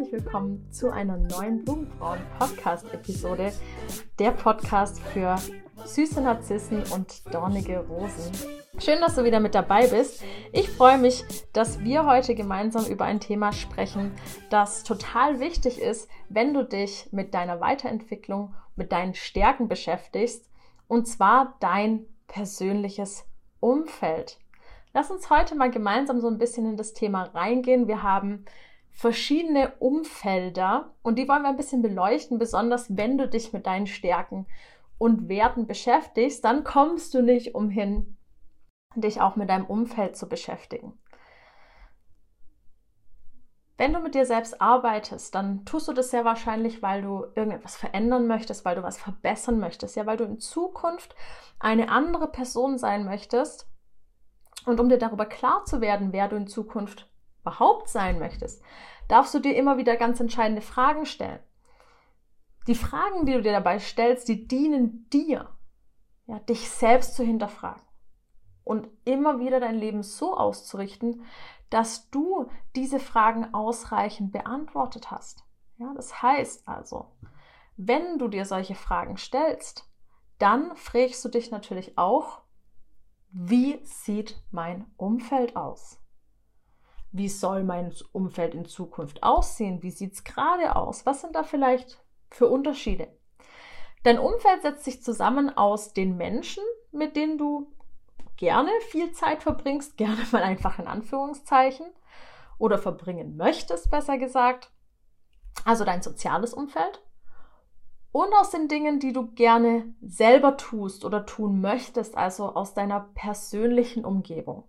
herzlich willkommen zu einer neuen Blumenfrauen Podcast Episode. Der Podcast für süße Narzissen und dornige Rosen. Schön, dass du wieder mit dabei bist. Ich freue mich, dass wir heute gemeinsam über ein Thema sprechen, das total wichtig ist, wenn du dich mit deiner Weiterentwicklung, mit deinen Stärken beschäftigst, und zwar dein persönliches Umfeld. Lass uns heute mal gemeinsam so ein bisschen in das Thema reingehen. Wir haben verschiedene Umfelder und die wollen wir ein bisschen beleuchten, besonders wenn du dich mit deinen Stärken und Werten beschäftigst, dann kommst du nicht umhin, dich auch mit deinem Umfeld zu beschäftigen. Wenn du mit dir selbst arbeitest, dann tust du das sehr wahrscheinlich, weil du irgendetwas verändern möchtest, weil du was verbessern möchtest, ja, weil du in Zukunft eine andere Person sein möchtest. Und um dir darüber klar zu werden, wer du in Zukunft überhaupt sein möchtest, darfst du dir immer wieder ganz entscheidende Fragen stellen. Die Fragen, die du dir dabei stellst, die dienen dir, ja, dich selbst zu hinterfragen und immer wieder dein Leben so auszurichten, dass du diese Fragen ausreichend beantwortet hast. Ja, das heißt also, wenn du dir solche Fragen stellst, dann fragst du dich natürlich auch, wie sieht mein Umfeld aus? Wie soll mein Umfeld in Zukunft aussehen? Wie sieht es gerade aus? Was sind da vielleicht für Unterschiede? Dein Umfeld setzt sich zusammen aus den Menschen, mit denen du gerne viel Zeit verbringst, gerne mal einfach in Anführungszeichen, oder verbringen möchtest, besser gesagt. Also dein soziales Umfeld. Und aus den Dingen, die du gerne selber tust oder tun möchtest, also aus deiner persönlichen Umgebung.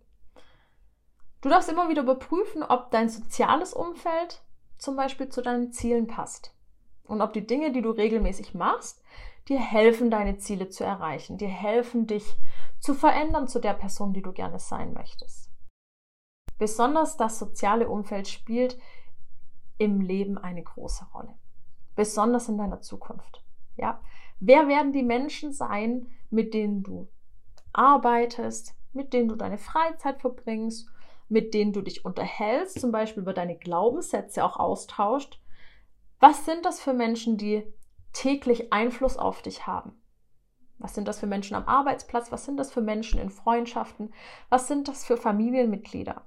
Du darfst immer wieder überprüfen, ob dein soziales Umfeld zum Beispiel zu deinen Zielen passt. Und ob die Dinge, die du regelmäßig machst, dir helfen, deine Ziele zu erreichen, dir helfen, dich zu verändern zu der Person, die du gerne sein möchtest. Besonders das soziale Umfeld spielt im Leben eine große Rolle. Besonders in deiner Zukunft. Ja? Wer werden die Menschen sein, mit denen du arbeitest, mit denen du deine Freizeit verbringst, mit denen du dich unterhältst, zum Beispiel über deine Glaubenssätze auch austauscht? Was sind das für Menschen, die täglich Einfluss auf dich haben? Was sind das für Menschen am Arbeitsplatz? Was sind das für Menschen in Freundschaften? Was sind das für Familienmitglieder?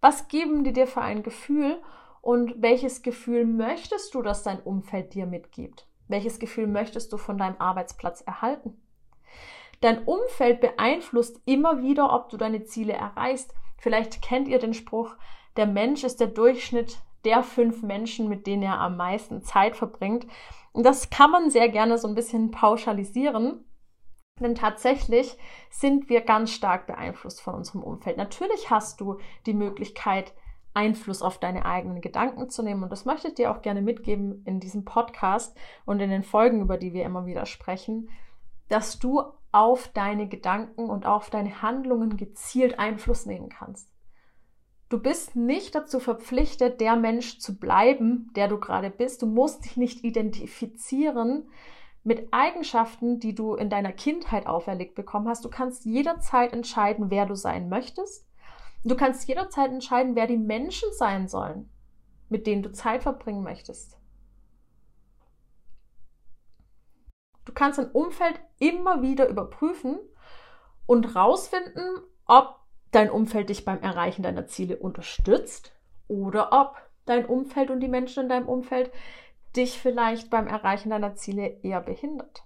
Was geben die dir für ein Gefühl und welches Gefühl möchtest du, dass dein Umfeld dir mitgibt? Welches Gefühl möchtest du von deinem Arbeitsplatz erhalten? Dein Umfeld beeinflusst immer wieder, ob du deine Ziele erreichst. Vielleicht kennt ihr den Spruch, der Mensch ist der Durchschnitt der fünf Menschen, mit denen er am meisten Zeit verbringt. Und das kann man sehr gerne so ein bisschen pauschalisieren. Denn tatsächlich sind wir ganz stark beeinflusst von unserem Umfeld. Natürlich hast du die Möglichkeit, Einfluss auf deine eigenen Gedanken zu nehmen. Und das möchte ich dir auch gerne mitgeben in diesem Podcast und in den Folgen, über die wir immer wieder sprechen, dass du auf deine Gedanken und auf deine Handlungen gezielt Einfluss nehmen kannst. Du bist nicht dazu verpflichtet, der Mensch zu bleiben, der du gerade bist. Du musst dich nicht identifizieren mit Eigenschaften, die du in deiner Kindheit auferlegt bekommen hast. Du kannst jederzeit entscheiden, wer du sein möchtest. Du kannst jederzeit entscheiden, wer die Menschen sein sollen, mit denen du Zeit verbringen möchtest. Kannst dein Umfeld immer wieder überprüfen und rausfinden, ob dein Umfeld dich beim Erreichen deiner Ziele unterstützt oder ob dein Umfeld und die Menschen in deinem Umfeld dich vielleicht beim Erreichen deiner Ziele eher behindert.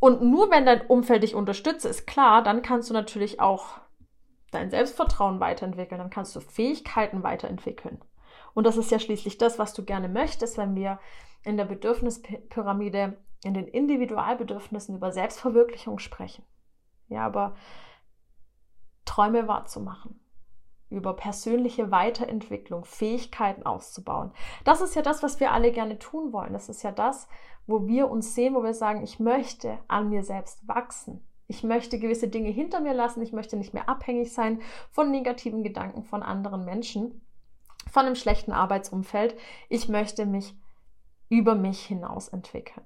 Und nur wenn dein Umfeld dich unterstützt, ist klar, dann kannst du natürlich auch dein Selbstvertrauen weiterentwickeln, dann kannst du Fähigkeiten weiterentwickeln. Und das ist ja schließlich das, was du gerne möchtest, wenn wir in der Bedürfnispyramide, in den Individualbedürfnissen über Selbstverwirklichung sprechen. Ja, aber Träume wahrzumachen, über persönliche Weiterentwicklung, Fähigkeiten auszubauen. Das ist ja das, was wir alle gerne tun wollen. Das ist ja das, wo wir uns sehen, wo wir sagen, ich möchte an mir selbst wachsen. Ich möchte gewisse Dinge hinter mir lassen. Ich möchte nicht mehr abhängig sein von negativen Gedanken von anderen Menschen, von einem schlechten Arbeitsumfeld. Ich möchte mich über mich hinaus entwickeln.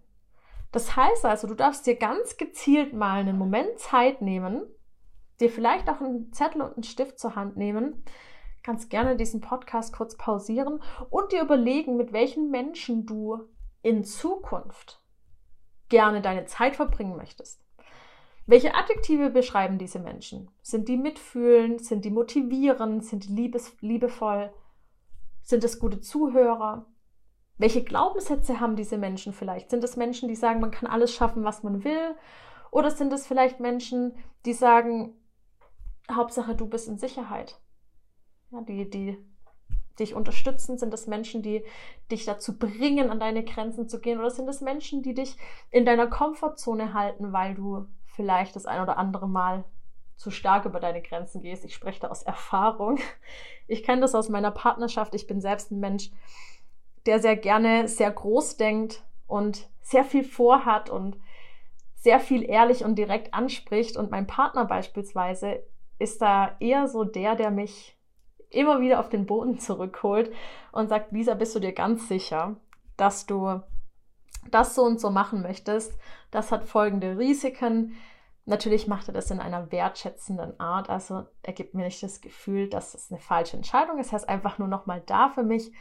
Das heißt also, du darfst dir ganz gezielt mal einen Moment Zeit nehmen, dir vielleicht auch einen Zettel und einen Stift zur Hand nehmen, kannst gerne diesen Podcast kurz pausieren und dir überlegen, mit welchen Menschen du in Zukunft gerne deine Zeit verbringen möchtest. Welche Adjektive beschreiben diese Menschen? Sind die mitfühlend? Sind die motivierend? Sind die liebes, liebevoll? Sind es gute Zuhörer? Welche Glaubenssätze haben diese Menschen vielleicht? Sind es Menschen, die sagen, man kann alles schaffen, was man will? Oder sind es vielleicht Menschen, die sagen, Hauptsache du bist in Sicherheit? Ja, die, die dich unterstützen? Sind es Menschen, die dich dazu bringen, an deine Grenzen zu gehen? Oder sind es Menschen, die dich in deiner Komfortzone halten, weil du vielleicht das ein oder andere Mal zu stark über deine Grenzen gehst? Ich spreche da aus Erfahrung. Ich kenne das aus meiner Partnerschaft. Ich bin selbst ein Mensch, der sehr gerne sehr groß denkt und sehr viel vorhat und sehr viel ehrlich und direkt anspricht. Und mein Partner beispielsweise ist da eher so der, der mich immer wieder auf den Boden zurückholt und sagt, Lisa, bist du dir ganz sicher, dass du das so und so machen möchtest? Das hat folgende Risiken. Natürlich macht er das in einer wertschätzenden Art, also er gibt mir nicht das Gefühl, dass es eine falsche Entscheidung ist. Er ist einfach nur nochmal da für mich,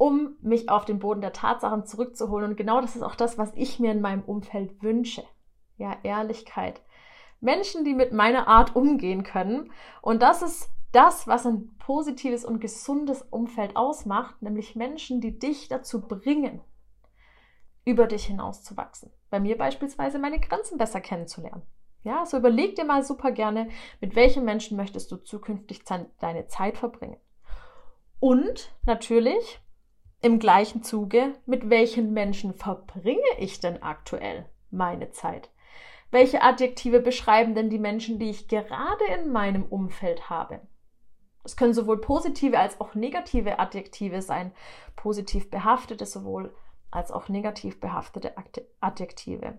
um mich auf den Boden der Tatsachen zurückzuholen. Und genau das ist auch das, was ich mir in meinem Umfeld wünsche. Ja, Ehrlichkeit. Menschen, die mit meiner Art umgehen können. Und das ist das, was ein positives und gesundes Umfeld ausmacht, nämlich Menschen, die dich dazu bringen, über dich hinauszuwachsen. Bei mir beispielsweise meine Grenzen besser kennenzulernen. Ja, so überleg dir mal super gerne, mit welchen Menschen möchtest du zukünftig deine Zeit verbringen. Und natürlich im gleichen Zuge, mit welchen Menschen verbringe ich denn aktuell meine Zeit? Welche Adjektive beschreiben denn die Menschen, die ich gerade in meinem Umfeld habe? Es können sowohl positive als auch negative Adjektive sein, positiv behaftete sowohl als auch negativ behaftete Adjektive.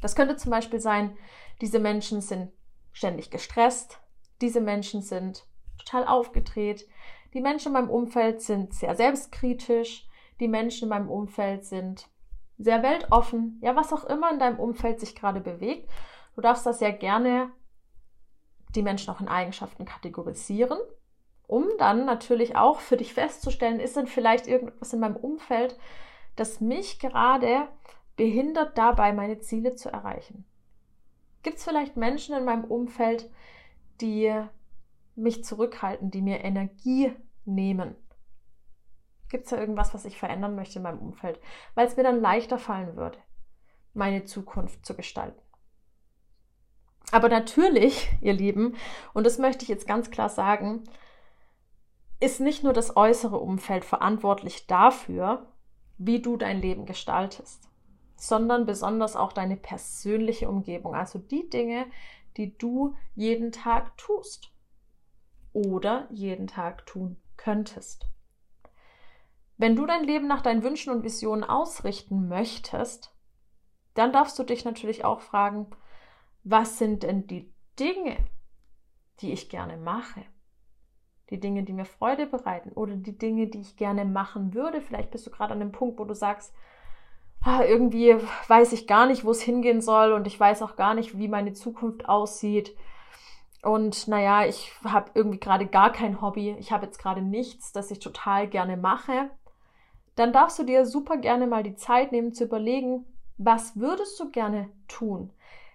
Das könnte zum Beispiel sein, diese Menschen sind ständig gestresst, diese Menschen sind total aufgedreht, die Menschen in meinem Umfeld sind sehr selbstkritisch, die Menschen in meinem Umfeld sind sehr weltoffen, ja, was auch immer in deinem Umfeld sich gerade bewegt. Du darfst das ja gerne die Menschen auch in Eigenschaften kategorisieren, um dann natürlich auch für dich festzustellen, ist denn vielleicht irgendwas in meinem Umfeld, das mich gerade behindert dabei, meine Ziele zu erreichen? Gibt es vielleicht Menschen in meinem Umfeld, die mich zurückhalten, die mir Energie nehmen? Gibt es da irgendwas, was ich verändern möchte in meinem Umfeld, weil es mir dann leichter fallen würde, meine Zukunft zu gestalten? Aber natürlich, ihr Lieben, und das möchte ich jetzt ganz klar sagen, ist nicht nur das äußere Umfeld verantwortlich dafür, wie du dein Leben gestaltest, sondern besonders auch deine persönliche Umgebung, also die Dinge, die du jeden Tag tust oder jeden Tag tun könntest. Wenn du dein Leben nach deinen Wünschen und Visionen ausrichten möchtest, dann darfst du dich natürlich auch fragen, was sind denn die Dinge, die ich gerne mache? Die Dinge, die mir Freude bereiten oder die Dinge, die ich gerne machen würde. Vielleicht bist du gerade an dem Punkt, wo du sagst, ah, irgendwie weiß ich gar nicht, wo es hingehen soll und ich weiß auch gar nicht, wie meine Zukunft aussieht. Und naja, ich habe irgendwie gerade gar kein Hobby. Ich habe jetzt gerade nichts, das ich total gerne mache. Dann darfst du dir super gerne mal die Zeit nehmen zu überlegen, was würdest du gerne tun?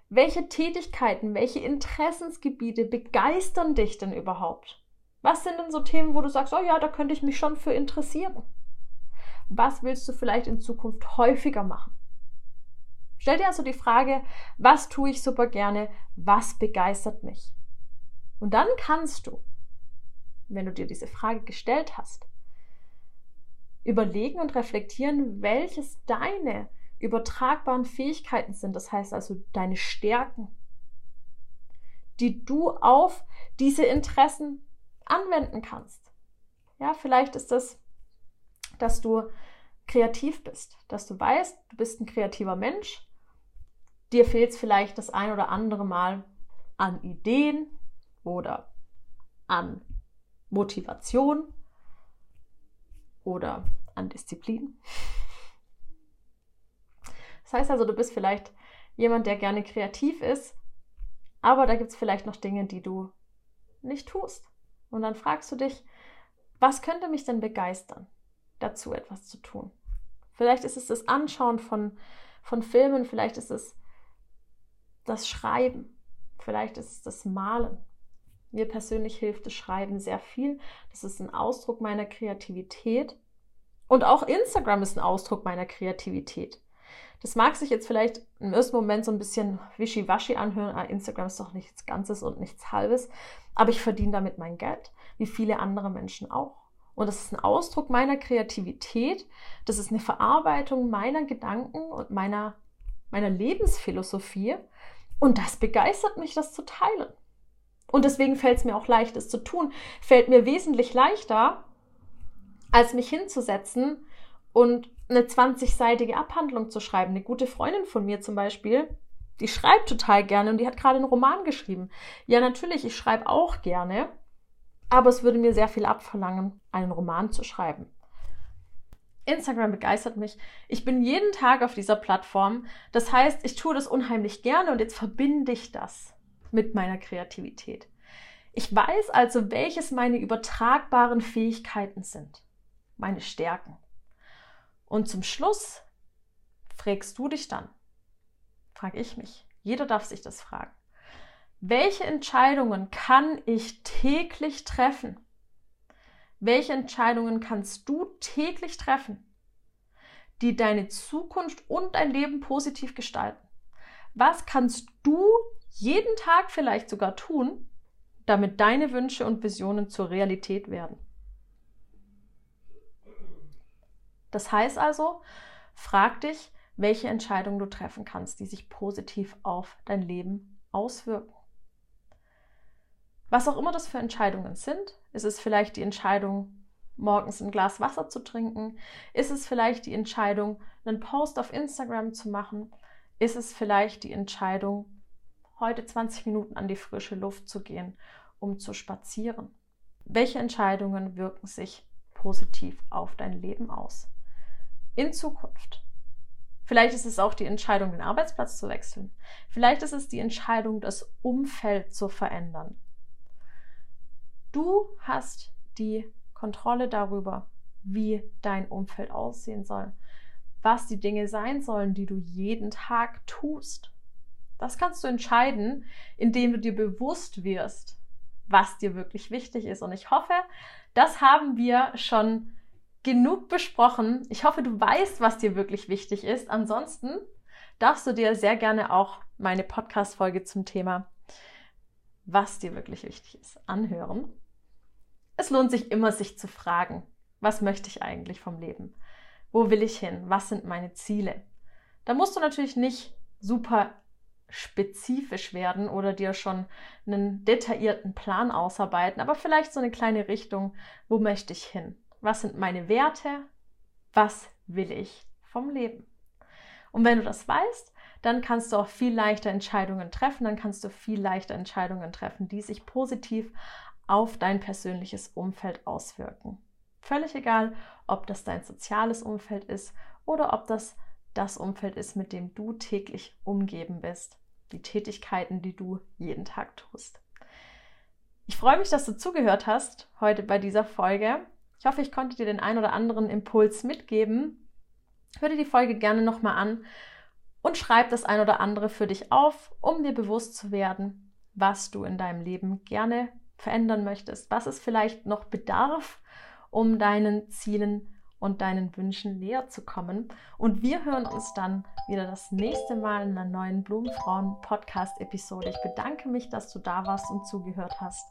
Welche Tätigkeiten, welche Interessensgebiete begeistern dich denn überhaupt? Was sind denn so Themen, wo du sagst, oh ja, da könnte ich mich schon für interessieren? Was willst du vielleicht in Zukunft häufiger machen? Stell dir also die Frage, was tue ich super gerne, was begeistert mich? Und dann kannst du, wenn du dir diese Frage gestellt hast, überlegen und reflektieren, welches deine übertragbaren Fähigkeiten sind, das heißt also deine Stärken, die du auf diese Interessen anwenden kannst. Ja, vielleicht ist das, dass du kreativ bist, dass du weißt, du bist ein kreativer Mensch, dir fehlt es vielleicht das ein oder andere Mal an Ideen oder an Motivation oder an Disziplin. Das heißt also, du bist vielleicht jemand, der gerne kreativ ist, aber da gibt es vielleicht noch Dinge, die du nicht tust. Und dann fragst du dich, was könnte mich denn begeistern, dazu etwas zu tun? Vielleicht ist es das Anschauen von, von Filmen, vielleicht ist es das Schreiben, vielleicht ist es das Malen. Mir persönlich hilft das Schreiben sehr viel. Das ist ein Ausdruck meiner Kreativität. Und auch Instagram ist ein Ausdruck meiner Kreativität. Das mag sich jetzt vielleicht im ersten Moment so ein bisschen wischiwaschi anhören. Ah, Instagram ist doch nichts Ganzes und nichts Halbes. Aber ich verdiene damit mein Geld, wie viele andere Menschen auch. Und das ist ein Ausdruck meiner Kreativität. Das ist eine Verarbeitung meiner Gedanken und meiner, meiner Lebensphilosophie. Und das begeistert mich, das zu teilen. Und deswegen fällt es mir auch leicht, es zu tun. Fällt mir wesentlich leichter, als mich hinzusetzen und eine 20-seitige Abhandlung zu schreiben. Eine gute Freundin von mir zum Beispiel, die schreibt total gerne und die hat gerade einen Roman geschrieben. Ja, natürlich, ich schreibe auch gerne, aber es würde mir sehr viel abverlangen, einen Roman zu schreiben. Instagram begeistert mich. Ich bin jeden Tag auf dieser Plattform. Das heißt, ich tue das unheimlich gerne und jetzt verbinde ich das mit meiner Kreativität. Ich weiß also, welches meine übertragbaren Fähigkeiten sind, meine Stärken. Und zum Schluss fragst du dich dann, frage ich mich, jeder darf sich das fragen, welche Entscheidungen kann ich täglich treffen? Welche Entscheidungen kannst du täglich treffen, die deine Zukunft und dein Leben positiv gestalten? Was kannst du jeden Tag vielleicht sogar tun, damit deine Wünsche und Visionen zur Realität werden? Das heißt also, frag dich, welche Entscheidungen du treffen kannst, die sich positiv auf dein Leben auswirken. Was auch immer das für Entscheidungen sind, ist es vielleicht die Entscheidung, morgens ein Glas Wasser zu trinken? Ist es vielleicht die Entscheidung, einen Post auf Instagram zu machen? Ist es vielleicht die Entscheidung, heute 20 Minuten an die frische Luft zu gehen, um zu spazieren? Welche Entscheidungen wirken sich positiv auf dein Leben aus? in Zukunft. Vielleicht ist es auch die Entscheidung, den Arbeitsplatz zu wechseln. Vielleicht ist es die Entscheidung, das Umfeld zu verändern. Du hast die Kontrolle darüber, wie dein Umfeld aussehen soll, was die Dinge sein sollen, die du jeden Tag tust. Das kannst du entscheiden, indem du dir bewusst wirst, was dir wirklich wichtig ist. Und ich hoffe, das haben wir schon genug besprochen. Ich hoffe, du weißt, was dir wirklich wichtig ist. Ansonsten darfst du dir sehr gerne auch meine Podcast-Folge zum Thema, was dir wirklich wichtig ist, anhören. Es lohnt sich immer, sich zu fragen, was möchte ich eigentlich vom Leben? Wo will ich hin? Was sind meine Ziele? Da musst du natürlich nicht super spezifisch werden oder dir schon einen detaillierten Plan ausarbeiten, aber vielleicht so eine kleine Richtung, wo möchte ich hin? was sind meine Werte, was will ich vom Leben. Und wenn du das weißt, dann kannst du auch viel leichter Entscheidungen treffen, dann kannst du viel leichter Entscheidungen treffen, die sich positiv auf dein persönliches Umfeld auswirken. Völlig egal, ob das dein soziales Umfeld ist oder ob das das Umfeld ist, mit dem du täglich umgeben bist, die Tätigkeiten, die du jeden Tag tust. Ich freue mich, dass du zugehört hast heute bei dieser Folge. Ich hoffe, ich konnte dir den ein oder anderen Impuls mitgeben. Hör dir die Folge gerne nochmal an und schreib das ein oder andere für dich auf, um dir bewusst zu werden, was du in deinem Leben gerne verändern möchtest, was es vielleicht noch bedarf, um deinen Zielen und deinen Wünschen näher zu kommen. Und wir hören uns dann wieder das nächste Mal in einer neuen Blumenfrauen Podcast Episode. Ich bedanke mich, dass du da warst und zugehört hast.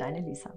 Deine Lisa.